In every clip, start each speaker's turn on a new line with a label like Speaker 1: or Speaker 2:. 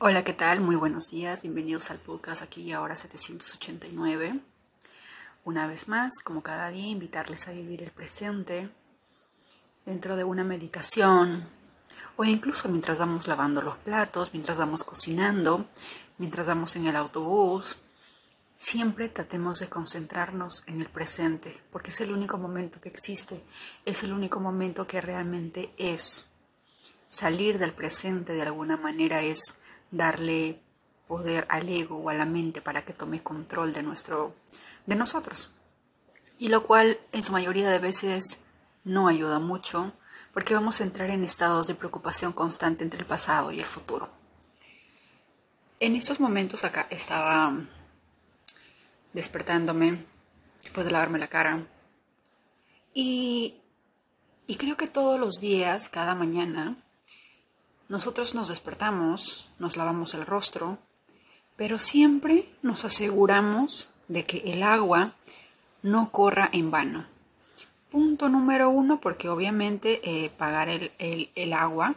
Speaker 1: Hola, ¿qué tal? Muy buenos días. Bienvenidos al podcast aquí y ahora 789. Una vez más, como cada día, invitarles a vivir el presente dentro de una meditación o incluso mientras vamos lavando los platos, mientras vamos cocinando, mientras vamos en el autobús. Siempre tratemos de concentrarnos en el presente, porque es el único momento que existe, es el único momento que realmente es. Salir del presente de alguna manera es darle poder al ego o a la mente para que tome control de nuestro de nosotros. Y lo cual en su mayoría de veces no ayuda mucho porque vamos a entrar en estados de preocupación constante entre el pasado y el futuro. En estos momentos acá estaba despertándome después de lavarme la cara y, y creo que todos los días, cada mañana, nosotros nos despertamos, nos lavamos el rostro, pero siempre nos aseguramos de que el agua no corra en vano. Punto número uno, porque obviamente eh, pagar el, agua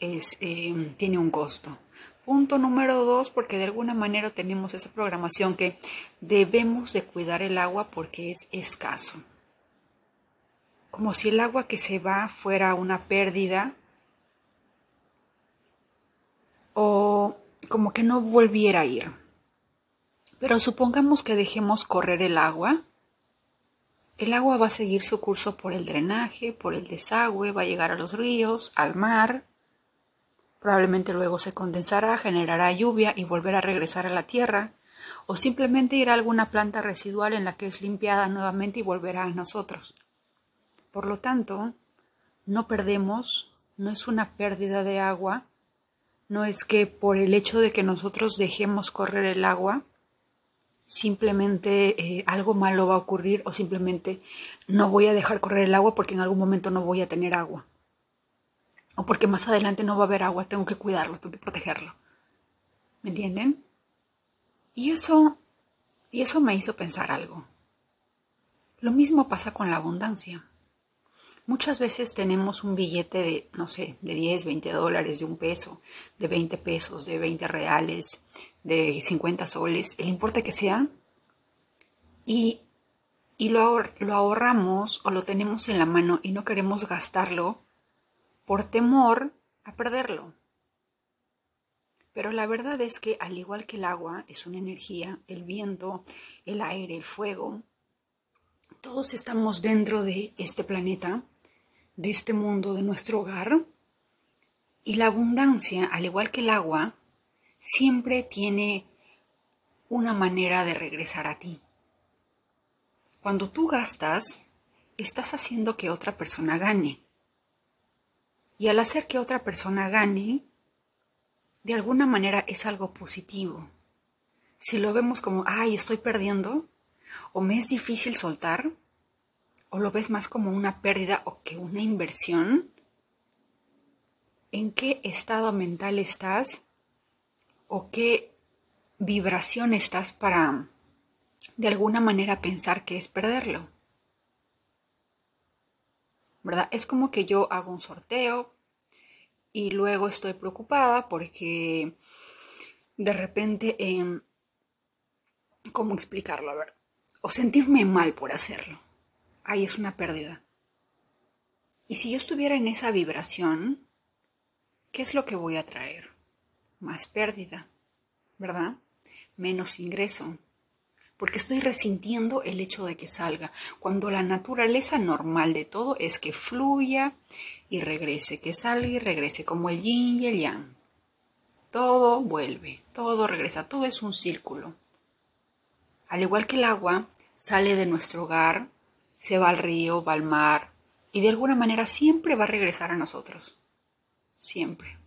Speaker 1: eh, tiene un costo. Punto número dos, porque de alguna manera tenemos esa programación que debemos de cuidar el agua porque es escaso. Como si el agua que se va fuera una pérdida o como que no volviera a ir. Pero supongamos que dejemos correr el agua. El agua va a seguir su curso por el drenaje, por el desagüe, va a llegar a los ríos, al mar. Probablemente luego se condensará, generará lluvia y volverá a regresar a la tierra, o simplemente irá a alguna planta residual en la que es limpiada nuevamente y volverá a nosotros. Por lo tanto, no perdemos, no es una pérdida de agua, no es que por el hecho de que nosotros dejemos correr el agua, simplemente eh, algo malo va a ocurrir o simplemente no voy a dejar correr el agua porque en algún momento no voy a tener agua. O porque más adelante no va a haber agua, tengo que cuidarlo, tengo que protegerlo. ¿Me entienden? Y eso, y eso me hizo pensar algo. Lo mismo pasa con la abundancia. Muchas veces tenemos un billete de, no sé, de 10, 20 dólares, de un peso, de 20 pesos, de 20 reales, de 50 soles, el importe que sea, y, y lo, lo ahorramos o lo tenemos en la mano y no queremos gastarlo por temor a perderlo. Pero la verdad es que al igual que el agua es una energía, el viento, el aire, el fuego, todos estamos dentro de este planeta de este mundo, de nuestro hogar. Y la abundancia, al igual que el agua, siempre tiene una manera de regresar a ti. Cuando tú gastas, estás haciendo que otra persona gane. Y al hacer que otra persona gane, de alguna manera es algo positivo. Si lo vemos como, ay, estoy perdiendo, o me es difícil soltar, o lo ves más como una pérdida o que una inversión? ¿En qué estado mental estás? ¿O qué vibración estás para de alguna manera pensar que es perderlo? ¿Verdad? Es como que yo hago un sorteo y luego estoy preocupada porque de repente, eh, ¿cómo explicarlo? A ver, o sentirme mal por hacerlo ahí es una pérdida. Y si yo estuviera en esa vibración, ¿qué es lo que voy a traer? Más pérdida, ¿verdad? Menos ingreso, porque estoy resintiendo el hecho de que salga, cuando la naturaleza normal de todo es que fluya y regrese, que salga y regrese, como el yin y el yang. Todo vuelve, todo regresa, todo es un círculo. Al igual que el agua sale de nuestro hogar, se va al río, va al mar, y de alguna manera siempre va a regresar a nosotros. Siempre.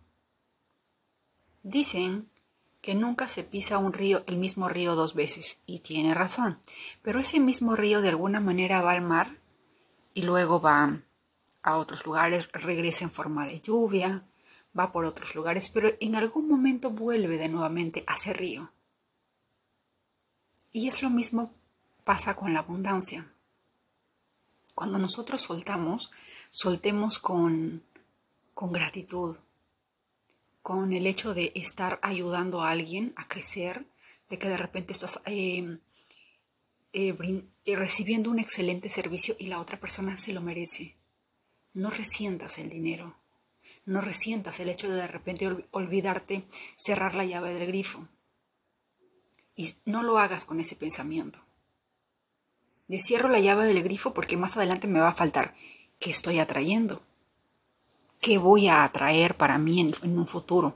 Speaker 1: Dicen que nunca se pisa un río, el mismo río dos veces, y tiene razón, pero ese mismo río de alguna manera va al mar y luego va a otros lugares, regresa en forma de lluvia, va por otros lugares, pero en algún momento vuelve de nuevamente a ese río. Y es lo mismo pasa con la abundancia. Cuando nosotros soltamos, soltemos con, con gratitud. con el hecho de estar ayudando a alguien a crecer, de que de repente estás em, eh, eh, recibiendo un excelente servicio y la otra persona se lo merece. No resientas el dinero. No resientas el hecho de de repente olvidarte cerrar la llave del grifo. Y no lo hagas con ese pensamiento. De cierro la llave del grifo porque más adelante me va a faltar. ¿Qué estoy atrayendo? ¿Qué voy a atraer para mí en, en un futuro?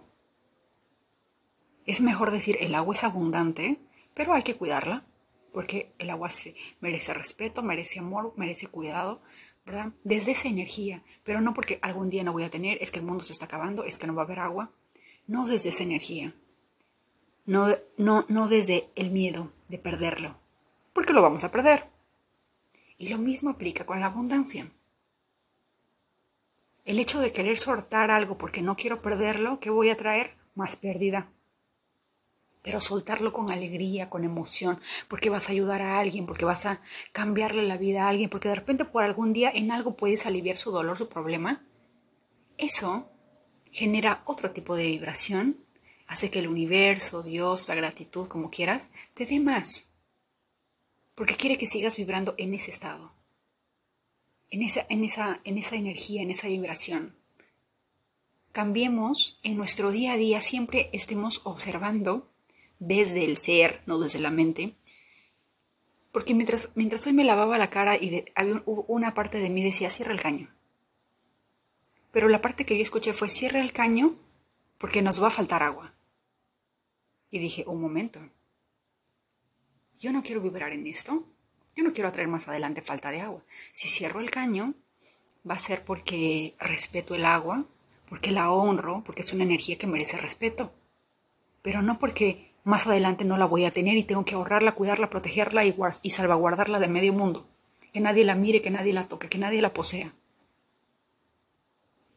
Speaker 1: Es mejor decir el agua es abundante, pero hay que cuidarla porque el agua se merece respeto, merece amor, merece cuidado, ¿verdad? Desde esa energía, pero no porque algún día no voy a tener, es que el mundo se está acabando, es que no va a haber agua, no desde esa energía, no, no, no desde el miedo de perderlo, porque lo vamos a perder. Y lo mismo aplica con la abundancia. El hecho de querer soltar algo porque no quiero perderlo, ¿qué voy a traer? Más pérdida pero soltarlo con alegría, con emoción, porque vas a ayudar a alguien, porque vas a cambiarle la vida a alguien, porque de repente por algún día en algo puedes aliviar su dolor, su problema, eso genera otro tipo de vibración, hace que el universo, Dios, la gratitud, como quieras, te dé más, porque quiere que sigas vibrando en ese estado, en esa, en esa, en esa energía, en esa vibración. Cambiemos en nuestro día a día, siempre estemos observando desde el ser, no desde la mente. Porque mientras, mientras hoy me lavaba la cara y había una parte de mí decía, cierra el caño. Pero la parte que yo escuché fue, cierra el caño porque nos va a faltar agua. Y dije, un momento. Yo no quiero vibrar en esto. Yo no quiero traer más adelante falta de agua. Si cierro el caño, va a ser porque respeto el agua, porque la honro, porque es una energía que merece respeto. Pero no porque más adelante no la voy a tener y tengo que ahorrarla, cuidarla, protegerla y, y salvaguardarla de medio mundo. Que nadie la mire, que nadie la toque, que nadie la posea.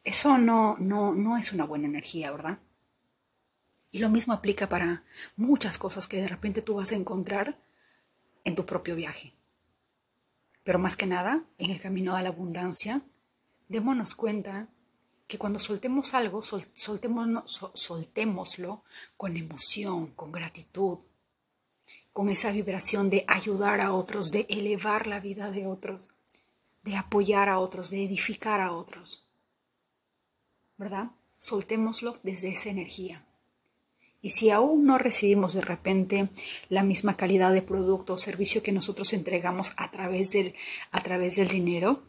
Speaker 1: Eso no, no, no es una buena energía, ¿verdad? Y lo mismo aplica para muchas cosas que de repente tú vas a encontrar en tu propio viaje. Pero más que nada, en el camino a la abundancia, démonos cuenta que cuando soltemos algo, soltémoslo con emoción, con gratitud, con esa vibración de ayudar a otros, de elevar la vida de otros, de apoyar a otros, de edificar a otros. ¿Verdad? Soltémoslo desde esa energía. Y si aún no recibimos de repente la misma calidad de producto o servicio que nosotros entregamos a través del, a través del dinero,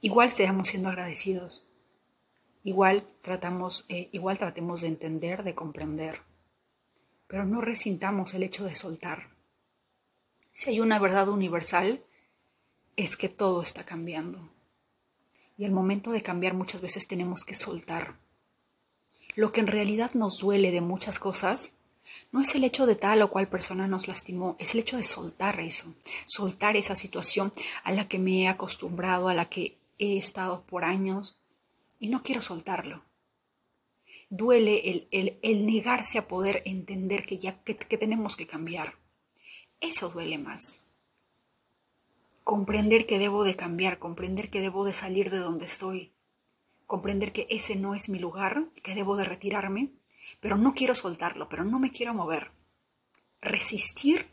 Speaker 1: igual seamos siendo agradecidos Igual tratamos, eh, igual tratemos de entender, de comprender, pero no resintamos el hecho de soltar. Si hay una verdad universal, es que todo está cambiando. Y el momento de cambiar muchas veces tenemos que soltar. Lo que en realidad nos duele de muchas cosas no es el hecho de tal o cual persona nos lastimó, es el hecho de soltar eso, soltar esa situación a la que me he acostumbrado, a la que he estado por años, y no quiero soltarlo. Duele el, negarse a poder entender que ya que tenemos que cambiar. Eso duele más. Comprender que debo de cambiar, comprender que debo de salir de donde estoy, comprender que ese no es mi lugar, que debo de retirarme, pero no quiero soltarlo, pero no me quiero mover. Resistir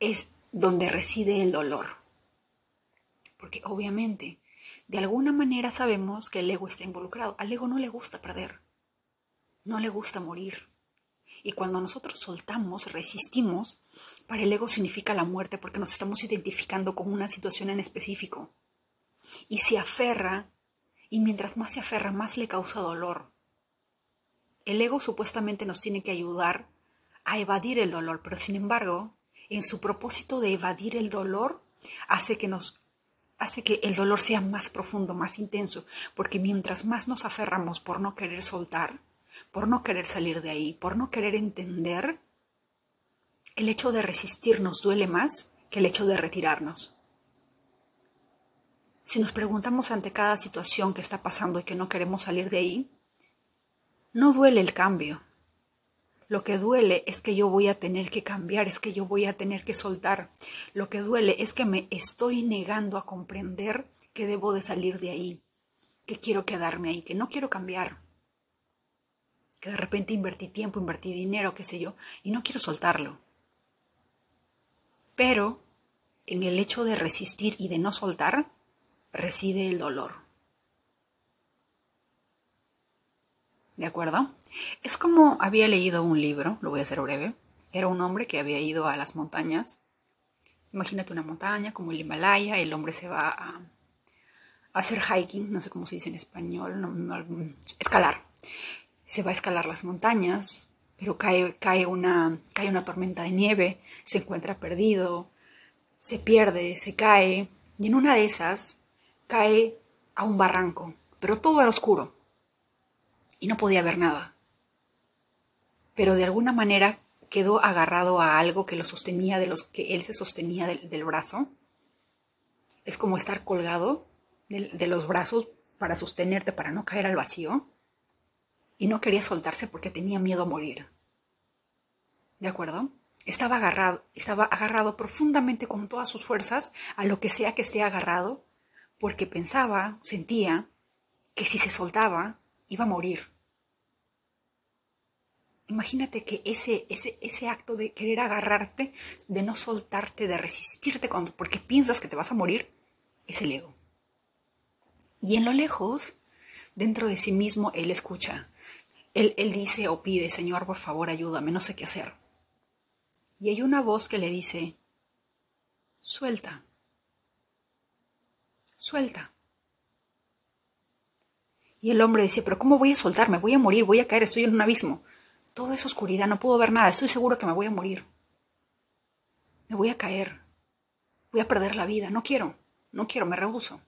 Speaker 1: es donde reside el dolor. Porque obviamente de alguna manera sabemos que el ego está involucrado. Al ego no le gusta perder, no le gusta morir. Y cuando nosotros soltamos, resistimos, para el ego significa la muerte porque nos estamos identificando con una situación en específico. Y se aferra, y mientras más se aferra, más le causa dolor. El ego supuestamente nos tiene que ayudar a evadir el dolor, pero sin embargo, en su propósito de evadir el dolor, hace que nos hace que el dolor sea más profundo, más intenso, porque mientras más nos aferramos por no querer soltar, por no querer salir de ahí, por no querer entender, el hecho de resistir nos duele más que el hecho de retirarnos. Si nos preguntamos ante cada situación que está pasando y que no queremos salir de ahí, no duele el cambio, lo que duele es que yo voy a tener que cambiar, es que yo voy a tener que soltar. Lo que duele es que me estoy negando a comprender que debo de salir de ahí, que quiero quedarme ahí, que no quiero cambiar. que de repente invertí tiempo, invertí dinero, qué sé yo, y no quiero soltarlo. Pero en el hecho de resistir y de no soltar reside el dolor. ¿De acuerdo? Es como había leído un libro, lo voy a hacer breve. Era un hombre que había ido a las montañas. Imagínate una montaña como el Himalaya, el hombre se va a, hacer hiking, no sé cómo se dice en español, escalar. Se va a escalar las montañas, pero cae, cae, una, cae una tormenta de nieve, se encuentra perdido, se pierde, se cae, y en una de esas cae a un barranco, pero todo era oscuro y no podía ver nada. Pero de alguna manera quedó agarrado a algo que lo sostenía de los que él se sostenía del, brazo. Es como estar colgado de los brazos para sostenerte, para no caer al vacío. Y no quería soltarse porque tenía miedo a morir. ¿De acuerdo? Estaba agarrado, estaba agarrado profundamente con todas sus fuerzas a lo que sea que esté agarrado, porque pensaba, sentía, que si se soltaba, iba a morir. Imagínate que ese, ese, ese acto de querer agarrarte, de no soltarte, de resistirte cuando, porque piensas que te vas a morir, es el ego. Y en lo lejos, dentro de sí mismo, él escucha. Él, él dice o pide, Señor, por favor, ayúdame, no sé qué hacer. Y hay una voz que le dice, suelta, suelta. Y el hombre dice, pero ¿cómo voy a soltarme? Voy a morir, voy a caer, estoy en un abismo. Todo es oscuridad, no puedo ver nada, estoy seguro que me voy a morir. Me voy a caer. Voy a perder la vida, no quiero, no quiero, me rehuso.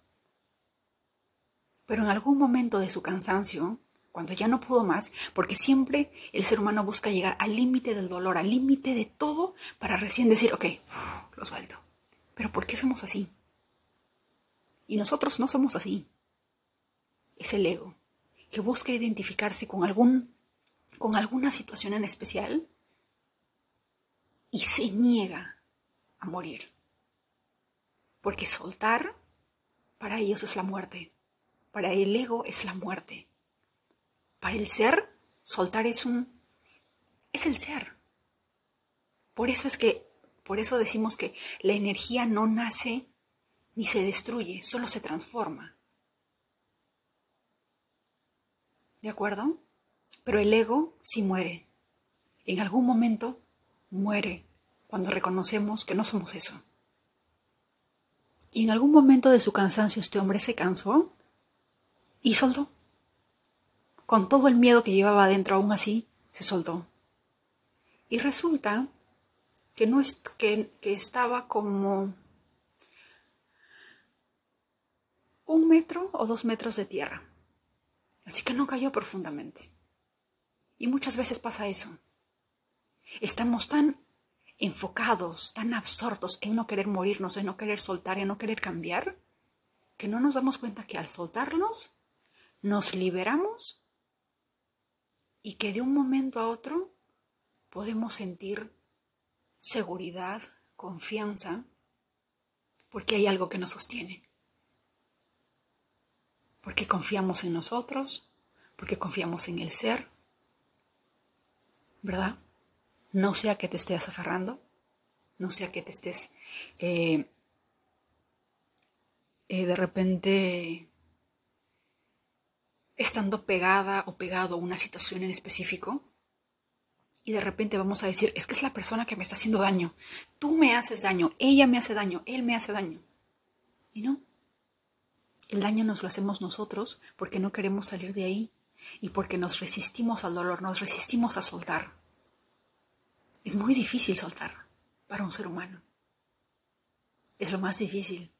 Speaker 1: Pero en algún momento de su cansancio, cuando ya no pudo más, porque siempre el ser humano busca llegar al límite del dolor, al límite de todo, para recién decir, ok, lo suelto. Pero ¿por qué somos así? Y nosotros no somos así. Es el ego, que busca identificarse con algún con alguna situación en especial y se niega a morir. Porque soltar para ellos es la muerte, para el ego es la muerte. Para el ser, soltar es un es el ser. Por eso es que por eso decimos que la energía no nace ni se destruye, solo se transforma. ¿De acuerdo? Pero el ego sí muere. En algún momento muere cuando reconocemos que no somos eso. Y en algún momento de su cansancio este hombre se cansó y soltó. Con todo el miedo que llevaba adentro aún así, se soltó. Y resulta que, no es, que, que estaba como un metro o dos metros de tierra. Así que no cayó profundamente. Y muchas veces pasa eso. Estamos tan enfocados, tan absortos en no querer morirnos, en no querer soltar, en no querer cambiar, que no nos damos cuenta que al soltarnos, nos liberamos y que de un momento a otro podemos sentir seguridad, confianza, porque hay algo que nos sostiene. Porque confiamos en nosotros, porque confiamos en el ser, ¿verdad? No sea que te estés aferrando, no sea que te estés eh, eh, de repente estando pegada o pegado a una situación en específico y de repente vamos a decir, es que es la persona que me está haciendo daño, tú me haces daño, ella me hace daño, él me hace daño. Y no, el daño nos lo hacemos nosotros porque no queremos salir de ahí y porque nos resistimos al dolor, nos resistimos a soltar. Es muy difícil soltar para un ser humano. Es lo más difícil.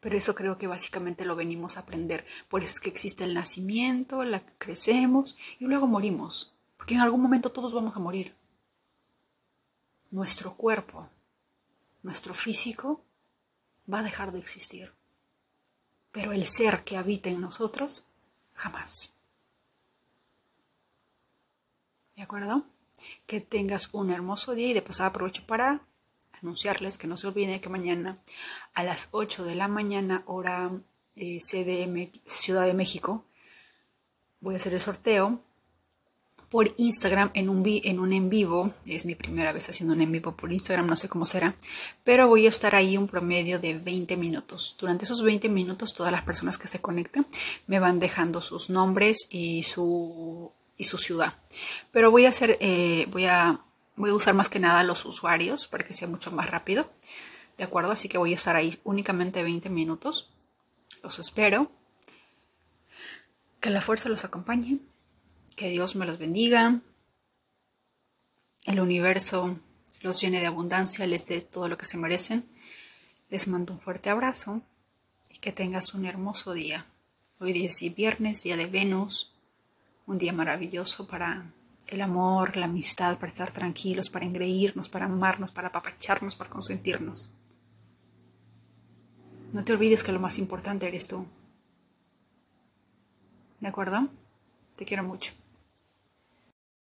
Speaker 1: Pero eso creo que básicamente lo venimos a aprender. Por eso es que existe el nacimiento, la crecemos y luego morimos. Porque en algún momento todos vamos a morir. Nuestro cuerpo, nuestro físico, va a dejar de existir. Pero el ser que habita en nosotros, jamás. ¿De acuerdo? Que tengas un hermoso día y de pasada aprovecho para anunciarles que no se olviden que mañana a las 8 de la mañana, hora eh, CDM, Ciudad de México, voy a hacer el sorteo por Instagram en un, en vivo. Es mi primera vez haciendo un en vivo por Instagram, no sé cómo será, pero voy a estar ahí un promedio de 20 minutos. Durante esos 20 minutos todas las personas que se conecten me van dejando sus nombres y su, y su ciudad. Pero voy a hacer, eh, voy, a, voy a usar más que nada los usuarios para que sea mucho más rápido. ¿De acuerdo? Así que voy a estar ahí únicamente 20 minutos. Los espero. Que la fuerza los acompañe. Que Dios me los bendiga. El universo los llene de abundancia, les dé todo lo que se merecen. Les mando un fuerte abrazo y que tengas un hermoso día. Hoy es viernes, día de Venus, un día maravilloso para el amor, la amistad, para estar tranquilos, para engreírnos, para amarnos, para apapacharnos, para consentirnos. No te olvides que lo más importante eres tú. ¿De acuerdo? Te quiero mucho.